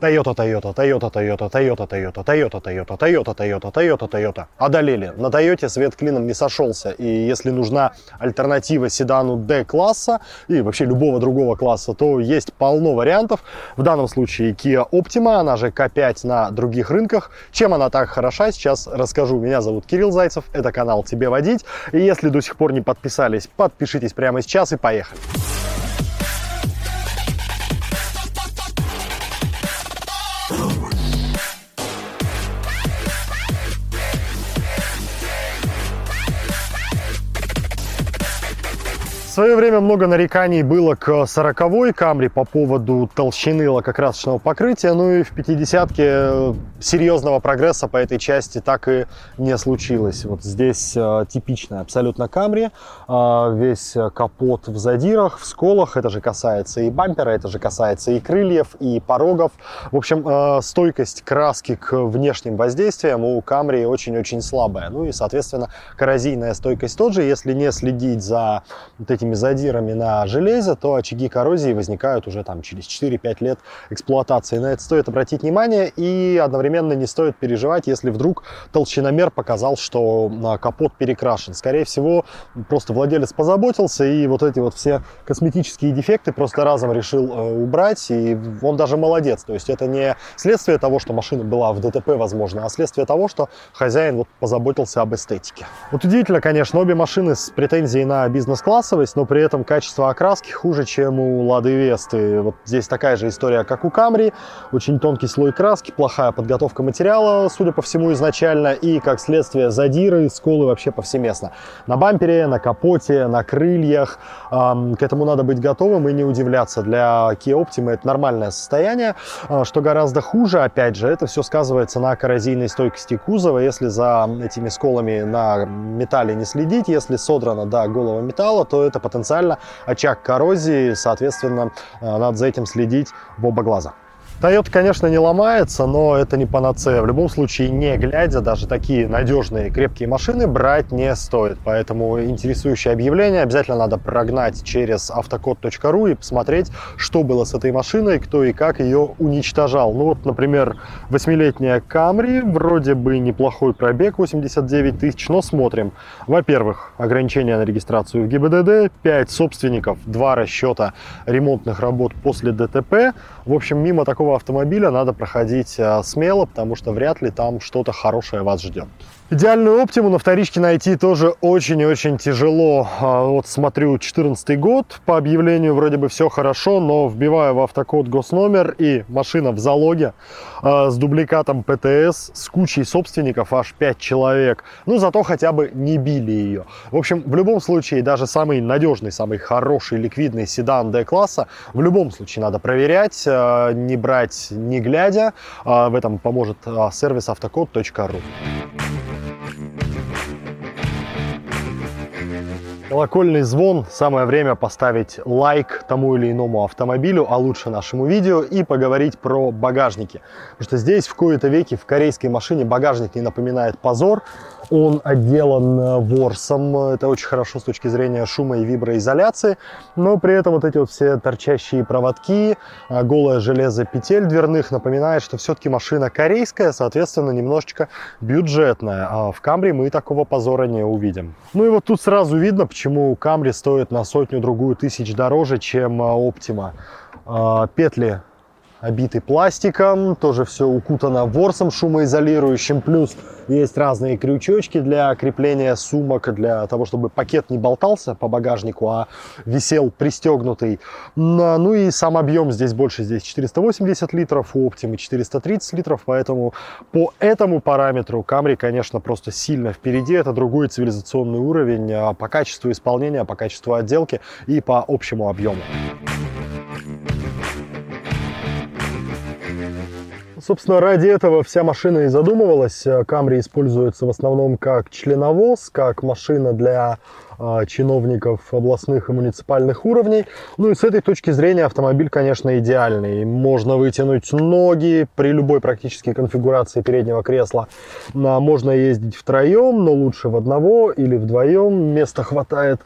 Toyota, Toyota, Toyota, Toyota, Toyota, Toyota, Toyota, Toyota, Toyota, Toyota, Toyota, Toyota. Одолели. На Toyota свет клином не сошелся. И если нужна альтернатива седану D-класса и вообще любого другого класса, то есть полно вариантов. В данном случае Kia Optima, она же K5 на других рынках. Чем она так хороша, сейчас расскажу. Меня зовут Кирилл Зайцев, это канал «Тебе водить». И если до сих пор не подписались, подпишитесь прямо сейчас и поехали. Свое время много нареканий было к 40-й Камри по поводу толщины лакокрасочного покрытия, ну и в 50-ке э, серьезного прогресса по этой части так и не случилось. Вот здесь э, типичная абсолютно Камри, э, весь капот в задирах, в сколах, это же касается и бампера, это же касается и крыльев, и порогов. В общем, стойкость краски к внешним воздействиям у Камри очень-очень слабая. Ну и, соответственно, коррозийная стойкость тот же, если не следить за вот этими этими задирами на железе, то очаги коррозии возникают уже там через 4-5 лет эксплуатации. На это стоит обратить внимание и одновременно не стоит переживать, если вдруг толщиномер показал, что а, капот перекрашен. Скорее всего, просто владелец позаботился и вот эти вот все косметические дефекты просто разом решил э, убрать, и он даже молодец. То есть это не следствие того, что машина была в ДТП, возможно, а следствие того, что хозяин вот позаботился об эстетике. Вот удивительно, конечно, обе машины с претензией на бизнес-классовость, но при этом качество окраски хуже, чем у Лады Весты. Вот здесь такая же история, как у Камри. Очень тонкий слой краски, плохая подготовка материала, судя по всему, изначально, и, как следствие, задиры, сколы вообще повсеместно. На бампере, на капоте, на крыльях. К этому надо быть готовым и не удивляться. Для Kia Optima это нормальное состояние. Э, что гораздо хуже, опять же, это все сказывается на коррозийной стойкости кузова. Если за этими сколами на металле не следить, если содрано до голого металла, то это потенциально очаг коррозии, соответственно, э, надо за этим следить в оба глаза. Toyota, конечно, не ломается, но это не панацея. В любом случае, не глядя, даже такие надежные крепкие машины брать не стоит. Поэтому интересующее объявление обязательно надо прогнать через автокод.ру и посмотреть, что было с этой машиной, кто и как ее уничтожал. Ну вот, например, восьмилетняя Camry, вроде бы неплохой пробег, 89 тысяч, но смотрим. Во-первых, ограничение на регистрацию в ГИБДД, 5 собственников, 2 расчета ремонтных работ после ДТП. В общем, мимо такого автомобиля надо проходить э, смело, потому что вряд ли там что-то хорошее вас ждет. Идеальную оптиму на вторичке найти тоже очень и очень тяжело. А, вот смотрю, 14 год, по объявлению вроде бы все хорошо, но вбиваю в автокод госномер и машина в залоге а, с дубликатом ПТС, с кучей собственников, аж 5 человек. Ну, зато хотя бы не били ее. В общем, в любом случае, даже самый надежный, самый хороший ликвидный седан D-класса, в любом случае надо проверять, а, не брать не глядя. В этом поможет сервис автокод.ру. Колокольный звон. Самое время поставить лайк тому или иному автомобилю, а лучше нашему видео и поговорить про багажники. Потому что здесь в кои-то веки в корейской машине багажник не напоминает позор. Он отделан э, ворсом, это очень хорошо с точки зрения шума и виброизоляции, но при этом вот эти вот все торчащие проводки, э, голое железо петель дверных напоминает, что все-таки машина корейская, соответственно, немножечко бюджетная. А в Камри мы такого позора не увидим. Ну и вот тут сразу видно, почему Камри стоит на сотню-другую тысяч дороже, чем Optima. Э, петли обиты пластиком, тоже все укутано ворсом шумоизолирующим, плюс есть разные крючочки для крепления сумок, для того, чтобы пакет не болтался по багажнику, а висел пристегнутый. Ну и сам объем здесь больше, здесь 480 литров, у Optima 430 литров, поэтому по этому параметру Camry, конечно, просто сильно впереди, это другой цивилизационный уровень а по качеству исполнения, по качеству отделки и по общему объему. Собственно, ради этого вся машина и задумывалась. Камри используется в основном как членовоз, как машина для э, чиновников областных и муниципальных уровней. Ну и с этой точки зрения автомобиль, конечно, идеальный. Можно вытянуть ноги при любой практически конфигурации переднего кресла. А, можно ездить втроем, но лучше в одного или вдвоем. Места хватает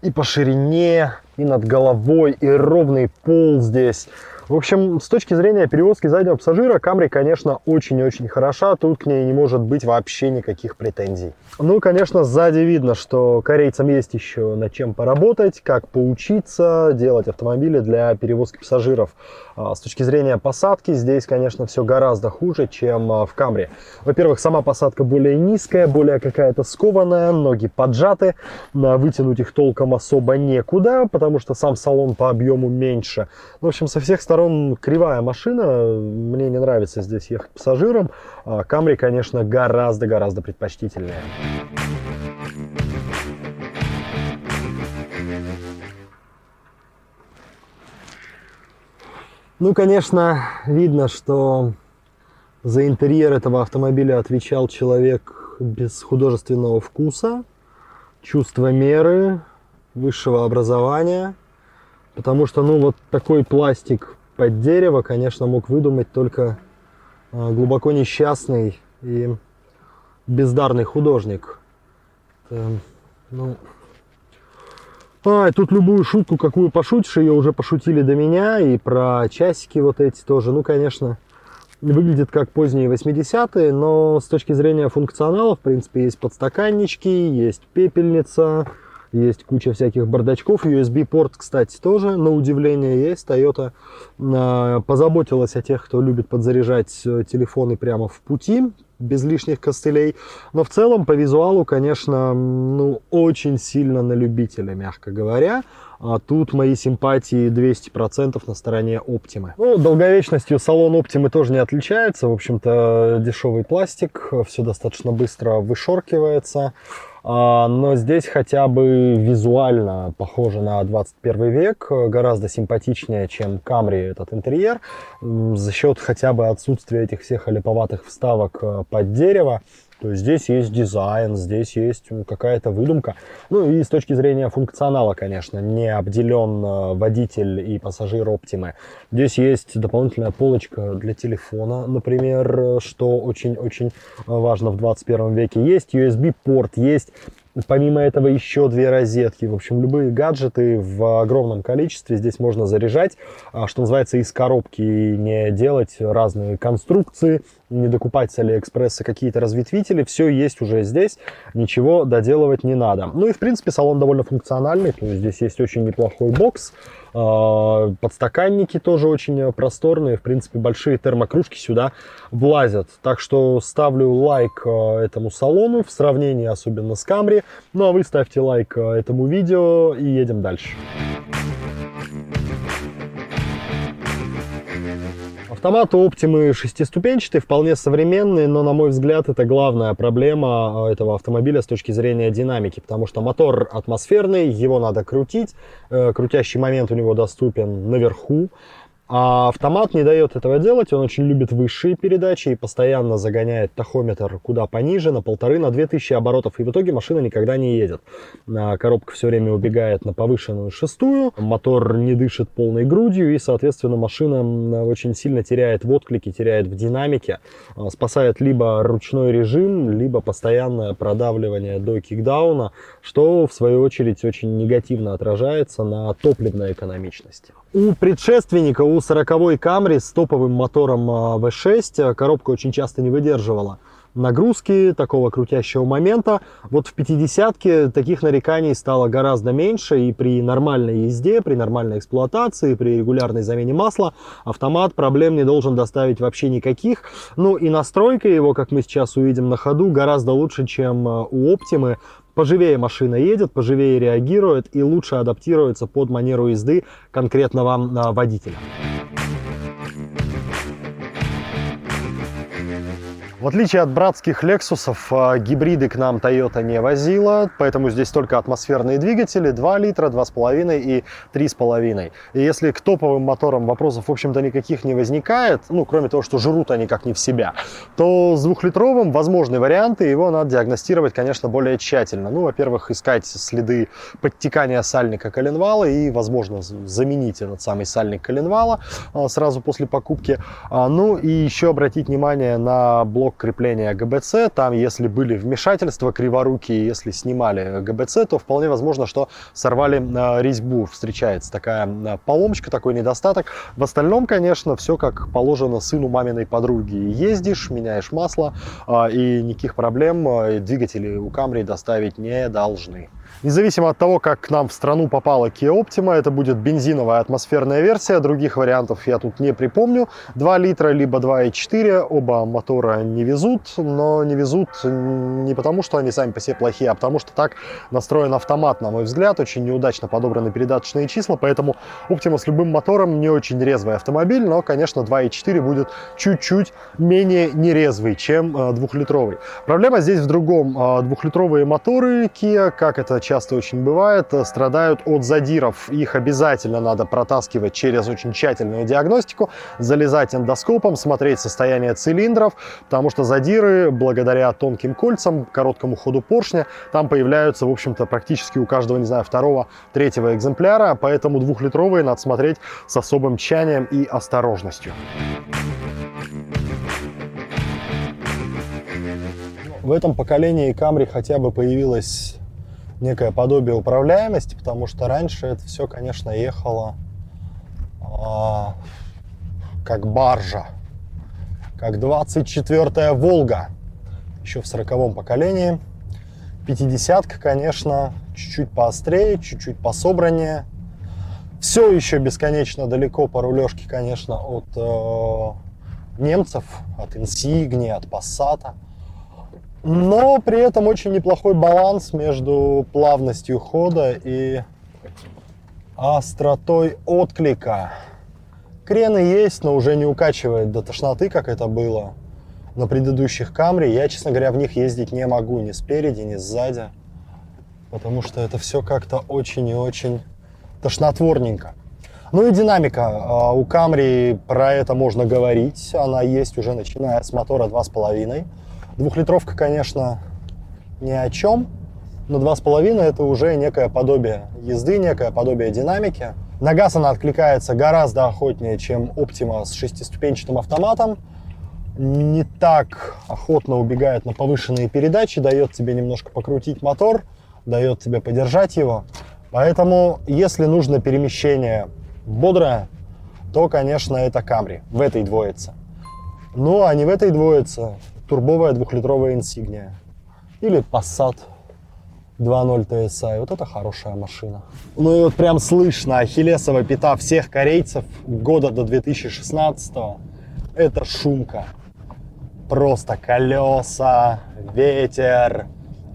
и по ширине, и над головой, и ровный пол здесь. В общем, с точки зрения перевозки заднего пассажира, Camry, конечно, очень-очень хороша. Тут к ней не может быть вообще никаких претензий. Ну, конечно, сзади видно, что корейцам есть еще над чем поработать, как поучиться делать автомобили для перевозки пассажиров. А, с точки зрения посадки, здесь, конечно, все гораздо хуже, чем а, в Camry. Во-первых, сама посадка более низкая, более какая-то скованная, ноги поджаты, вытянуть их толком особо некуда, потому что сам салон по объему меньше. В общем, со всех сторон кривая машина, мне не нравится здесь ехать пассажиром. А Camry, конечно, гораздо-гораздо предпочтительнее. Ну, конечно, видно, что за интерьер этого автомобиля отвечал человек без художественного вкуса, чувства меры, высшего образования. Потому что, ну, вот такой пластик под дерево, конечно, мог выдумать только а, глубоко несчастный и бездарный художник. Это, ну, а, тут любую шутку, какую пошутишь, ее уже пошутили до меня, и про часики вот эти тоже. Ну, конечно, выглядит как поздние 80-е, но с точки зрения функционала, в принципе, есть подстаканнички, есть пепельница, есть куча всяких бардачков. USB-порт, кстати, тоже, на удивление, есть. Toyota а, позаботилась о тех, кто любит подзаряжать э, телефоны прямо в пути, без лишних костылей. Но в целом по визуалу, конечно, ну, очень сильно на любителя, мягко говоря. А тут мои симпатии 200% на стороне Оптимы. Ну, долговечностью салон Оптимы тоже не отличается. В общем-то, дешевый пластик, все достаточно быстро вышоркивается. А, но здесь хотя бы визуально похоже на 21 век, гораздо симпатичнее, чем Камри этот интерьер, за счет хотя бы отсутствия этих всех олиповатых вставок э, под дерево. То есть здесь есть дизайн, здесь есть какая-то выдумка. Ну и с точки зрения функционала, конечно, не обделен э, водитель и пассажир Оптимы. Здесь есть дополнительная полочка для телефона, например, что очень-очень важно в 21 веке. Есть USB-порт, есть Помимо этого еще две розетки. В общем, любые гаджеты в огромном количестве здесь можно заряжать, а, что называется, из коробки не делать разные конструкции, не докупать с Алиэкспресса какие-то разветвители. Все есть уже здесь, ничего доделывать не надо. Ну и, в принципе, салон довольно функциональный. То есть здесь есть очень неплохой бокс. А, подстаканники тоже очень просторные. В принципе, большие термокружки сюда влазят. Так что ставлю лайк а, этому салону в сравнении особенно с Камри. Ну а вы ставьте лайк а, этому видео и едем дальше. Автомат у Optima шестиступенчатый, вполне современный, но, на мой взгляд, это главная проблема а, этого автомобиля с точки зрения динамики, потому что мотор атмосферный, его надо крутить, э, крутящий момент у него доступен наверху, а автомат не дает этого делать, он очень любит высшие передачи и постоянно загоняет тахометр куда пониже, на полторы, на две тысячи оборотов, и в итоге машина никогда не едет. Коробка все время убегает на повышенную шестую, мотор не дышит полной грудью, и, соответственно, машина очень сильно теряет в отклике, теряет в динамике, а, спасает либо ручной режим, либо постоянное продавливание до кикдауна, что, в свою очередь, очень негативно отражается на топливной экономичности. У предшественника, у 40-й Camry с топовым мотором V6 а, коробка очень часто не выдерживала нагрузки, такого крутящего момента. Вот в 50-ке таких нареканий стало гораздо меньше, и при нормальной езде, при нормальной эксплуатации, при регулярной замене масла автомат проблем не должен доставить вообще никаких. Ну и настройка его, как мы сейчас увидим на ходу, гораздо лучше, чем а, у Optima поживее машина едет, поживее реагирует и лучше адаптируется под манеру езды конкретного а, водителя. В отличие от братских Лексусов, а, гибриды к нам Toyota не возила, поэтому здесь только атмосферные двигатели 2 литра, 2,5 и 3,5. И если к топовым моторам вопросов, в общем-то, никаких не возникает, ну, кроме того, что жрут они как не в себя, то с двухлитровым возможны варианты, его надо диагностировать, конечно, более тщательно. Ну, во-первых, искать следы подтекания сальника коленвала и, возможно, заменить этот самый сальник коленвала а, сразу после покупки. А, ну, и еще обратить внимание на блок блок крепления ГБЦ. Там, если были вмешательства криворукие, если снимали ГБЦ, то вполне возможно, что сорвали э, резьбу. Встречается такая э, поломочка, такой недостаток. В остальном, конечно, все как положено сыну маминой подруги. Ездишь, меняешь масло, и никаких проблем двигатели у Камри доставить не должны. Независимо от того, как к нам в страну попала Kia Optima, это будет бензиновая атмосферная версия. Других вариантов я тут не припомню. 2 литра либо 2,4. Оба мотора не везут, но не везут не потому, что они сами по себе плохие, а потому что так настроен автомат, на мой взгляд. Очень неудачно подобраны передаточные числа, поэтому Optima с любым мотором не очень резвый автомобиль, но, конечно, 2,4 будет чуть-чуть менее нерезвый, чем двухлитровый. Проблема здесь в другом. Двухлитровые моторы Kia, как это часто очень бывает, э, страдают от задиров. Их обязательно надо протаскивать через очень тщательную диагностику, залезать эндоскопом, смотреть состояние цилиндров, потому что задиры, благодаря тонким кольцам, короткому ходу поршня, там появляются, в общем-то, практически у каждого, не знаю, второго, третьего экземпляра, поэтому двухлитровые надо смотреть с особым тщанием и осторожностью. В этом поколении Camry хотя бы появилась некое подобие управляемости, потому что раньше это все, конечно, ехало а, как баржа, как 24-я Волга, еще в 40-м поколении. 50-ка, конечно, чуть-чуть поострее, чуть-чуть пособраннее. Все еще бесконечно далеко по рулежке, конечно, от э, немцев, от Insigne, от Passat. Но при этом очень неплохой баланс между плавностью хода и остротой отклика. Крены есть, но уже не укачивает до тошноты, как это было на предыдущих Камри. Я, честно говоря, в них ездить не могу ни спереди, ни сзади. Потому что это все как-то очень и очень тошнотворненько. Ну и динамика. А, у Камри про это можно говорить. Она есть уже начиная с мотора 2,5. Двухлитровка, конечно, ни о чем, но 2,5 это уже некое подобие езды, некое подобие динамики. На газ она откликается гораздо охотнее, чем Optima с шестиступенчатым автоматом. Не так охотно убегает на повышенные передачи, дает тебе немножко покрутить мотор, дает тебе подержать его. Поэтому, если нужно перемещение бодрое, то, конечно, это Camry в этой двоице. Ну, а не в этой двоице турбовая двухлитровая Insignia. Или Passat 2.0 TSI. Вот это хорошая машина. Ну и вот прям слышно ахиллесова пята всех корейцев года до 2016 это шумка. Просто колеса, ветер.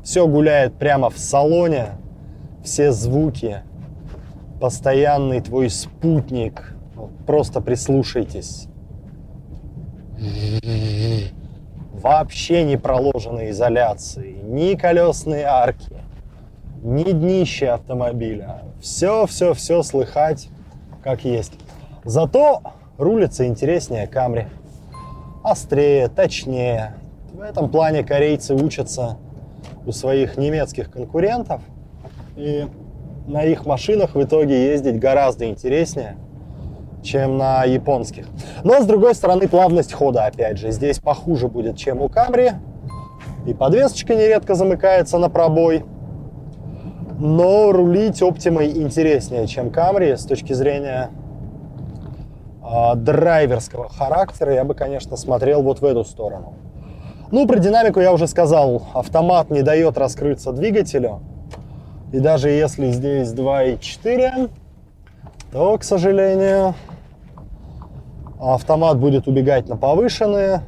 Все гуляет прямо в салоне. Все звуки. Постоянный твой спутник. Просто прислушайтесь вообще не проложены изоляции, ни колесные арки, ни днище автомобиля. Все-все-все слыхать как есть. Зато рулится интереснее Камри. Острее, точнее. В этом плане корейцы учатся у своих немецких конкурентов. И на их машинах в итоге ездить гораздо интереснее – чем на японских. Но, с другой стороны, плавность хода, опять же, здесь похуже будет, чем у Камри. И подвесочка нередко замыкается на пробой. Но рулить Optima интереснее, чем Камри с точки зрения э, драйверского характера. Я бы, конечно, смотрел вот в эту сторону. Ну, про динамику я уже сказал. Автомат не дает раскрыться двигателю. И даже если здесь 2.4, то, к сожалению, автомат будет убегать на повышенные,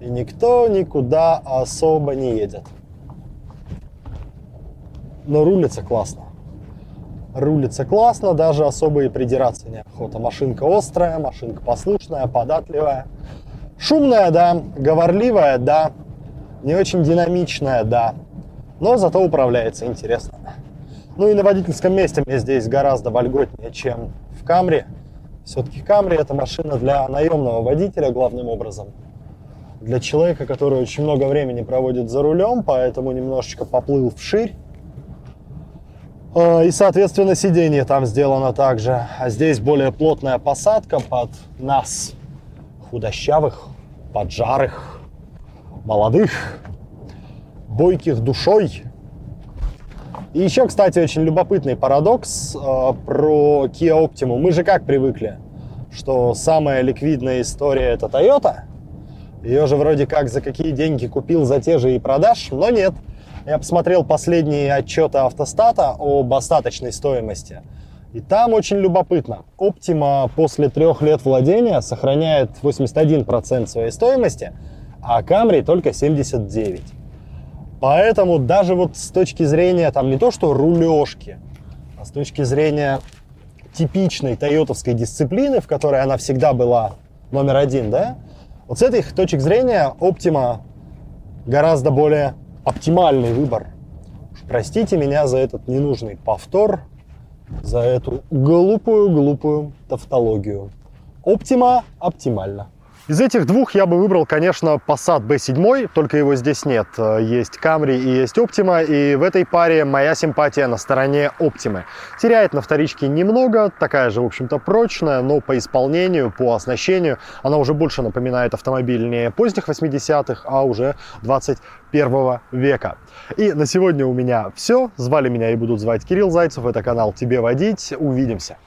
и никто никуда особо не едет. Но рулится классно. Рулится классно, даже особо и придираться неохота. Машинка острая, машинка послушная, податливая. Шумная, да, говорливая, да. Не очень динамичная, да. Но зато управляется интересно. Ну и на водительском месте мне здесь гораздо вольготнее, чем в Камри. Все-таки Камри это машина для наемного водителя главным образом. Для человека, который очень много времени проводит за рулем, поэтому немножечко поплыл вширь. А, и, соответственно, сиденье там сделано также. А здесь более плотная посадка под нас, худощавых, поджарых, молодых, бойких душой. И еще, кстати, очень любопытный парадокс э, про Kia Optima. Мы же как привыкли, что самая ликвидная история это Toyota. Ее же вроде как за какие деньги купил, за те же и продашь, но нет. Я посмотрел последние отчеты автостата об остаточной стоимости. И там очень любопытно. Optima после трех лет владения сохраняет 81% своей стоимости, а Camry только 79%. Поэтому даже вот с точки зрения, там не то что рулежки, а с точки зрения типичной тойотовской дисциплины, в которой она всегда была номер один, да, вот с этих точек зрения Optima гораздо более оптимальный выбор. Уж простите меня за этот ненужный повтор, за эту глупую-глупую тавтологию. Optima оптимально. Из этих двух я бы выбрал, конечно, Passat B7, только его здесь нет. Есть Camry и есть Optima, и в этой паре моя симпатия на стороне Optima. Теряет на вторичке немного, такая же, в общем-то, прочная, но по исполнению, по оснащению она уже больше напоминает автомобиль не поздних 80-х, а уже 21 века. И на сегодня у меня все. Звали меня и будут звать Кирилл Зайцев. Это канал «Тебе водить». Увидимся.